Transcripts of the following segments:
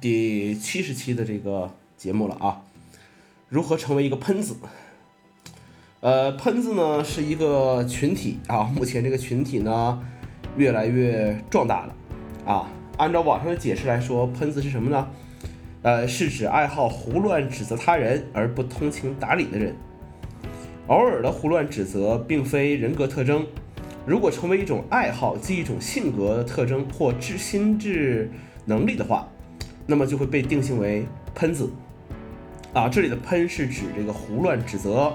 第七十期的这个节目了啊，如何成为一个喷子？呃，喷子呢是一个群体啊，目前这个群体呢越来越壮大了啊。按照网上的解释来说，喷子是什么呢？呃，是指爱好胡乱指责他人而不通情达理的人。偶尔的胡乱指责并非人格特征，如果成为一种爱好即一种性格特征或智心智能力的话，那么就会被定性为喷子。啊，这里的喷是指这个胡乱指责。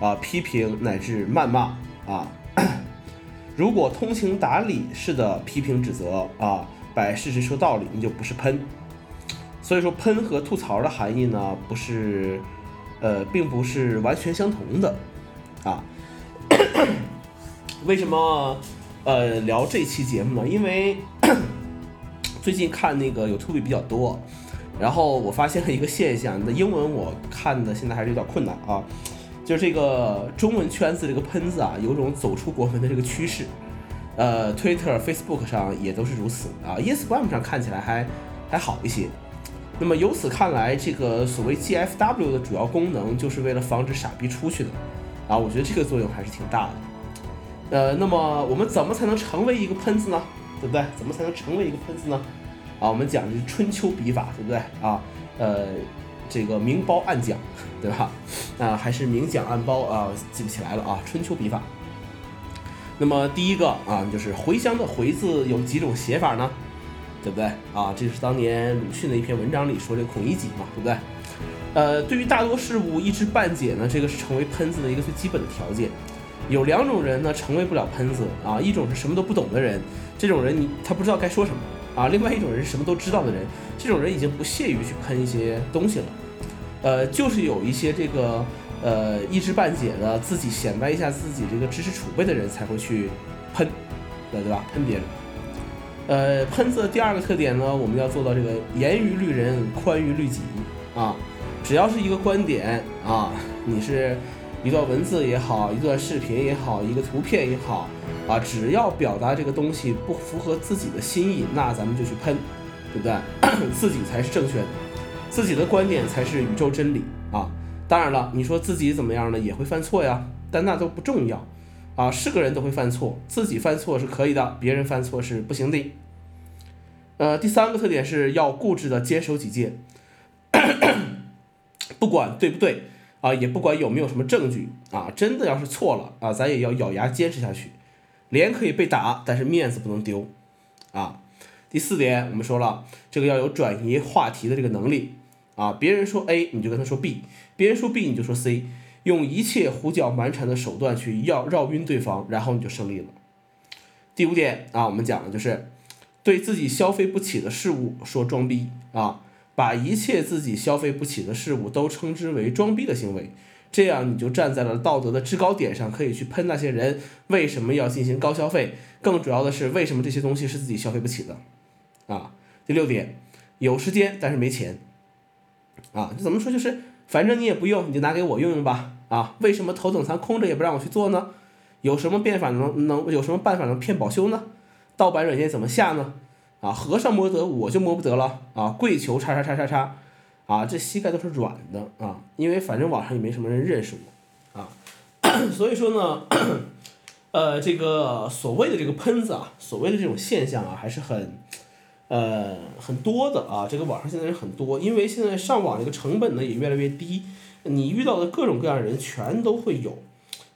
啊，批评乃至谩骂啊，如果通情达理式的批评指责啊，摆事实说道理，你就不是喷。所以说，喷和吐槽的含义呢，不是，呃，并不是完全相同的啊。为什么呃聊这期节目呢？因为最近看那个 YouTube 比较多，然后我发现了一个现象，那英文我看的现在还是有点困难啊。就是这个中文圈子这个喷子啊，有种走出国门的这个趋势，呃，Twitter、Facebook 上也都是如此啊，Instagram 上看起来还还好一些。那么由此看来，这个所谓 GFW 的主要功能就是为了防止傻逼出去的啊，我觉得这个作用还是挺大的。呃，那么我们怎么才能成为一个喷子呢？对不对？怎么才能成为一个喷子呢？啊，我们讲的是春秋笔法，对不对？啊，呃。这个明褒暗奖，对吧？啊，还是明讲暗褒啊，记不起来了啊。春秋笔法。那么第一个啊，就是茴香的茴字有几种写法呢？对不对啊？这是当年鲁迅的一篇文章里说这孔乙己嘛，对不对？呃，对于大多事物一知半解呢，这个是成为喷子的一个最基本的条件。有两种人呢，成为不了喷子啊，一种是什么都不懂的人，这种人你他不知道该说什么。啊，另外一种人是什么都知道的人，这种人已经不屑于去喷一些东西了，呃，就是有一些这个呃一知半解的，自己显摆一下自己这个知识储备的人才会去喷，对对吧？喷别人。呃，喷子的第二个特点呢，我们要做到这个严于律人，宽于律己啊，只要是一个观点啊，你是一段文字也好，一段视频也好，一个图片也好。啊，只要表达这个东西不符合自己的心意，那咱们就去喷，对不对？自己才是正确的，自己的观点才是宇宙真理啊！当然了，你说自己怎么样呢？也会犯错呀，但那都不重要啊。是个人都会犯错，自己犯错是可以的，别人犯错是不行的。呃，第三个特点是要固执的坚守己见，不管对不对啊，也不管有没有什么证据啊，真的要是错了啊，咱也要咬牙坚持下去。脸可以被打，但是面子不能丢，啊，第四点我们说了，这个要有转移话题的这个能力，啊，别人说 A 你就跟他说 B，别人说 B 你就说 C，用一切胡搅蛮缠的手段去绕绕晕对方，然后你就胜利了。第五点啊，我们讲的就是对自己消费不起的事物说装逼，啊，把一切自己消费不起的事物都称之为装逼的行为。这样你就站在了道德的制高点上，可以去喷那些人为什么要进行高消费。更主要的是，为什么这些东西是自己消费不起的？啊，第六点，有时间但是没钱。啊，怎么说？就是反正你也不用，你就拿给我用用吧。啊，为什么头等舱空着也不让我去做呢？有什么变法能能有什么办法能骗保修呢？盗版软件怎么下呢？啊，和尚摸得我就摸不得了。啊，跪求叉叉叉叉叉。啊，这膝盖都是软的啊，因为反正网上也没什么人认识我，啊，所以说呢，呃，这个所谓的这个喷子啊，所谓的这种现象啊，还是很，呃，很多的啊。这个网上现在人很多，因为现在上网这个成本呢也越来越低，你遇到的各种各样的人全都会有，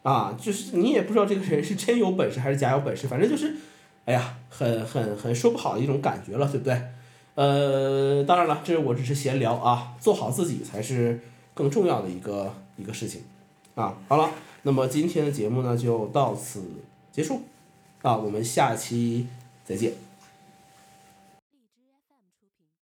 啊，就是你也不知道这个人是真有本事还是假有本事，反正就是，哎呀，很很很说不好的一种感觉了，对不对？呃，当然了，这是我只是闲聊啊，做好自己才是更重要的一个一个事情，啊，好了，那么今天的节目呢就到此结束，啊，我们下期再见。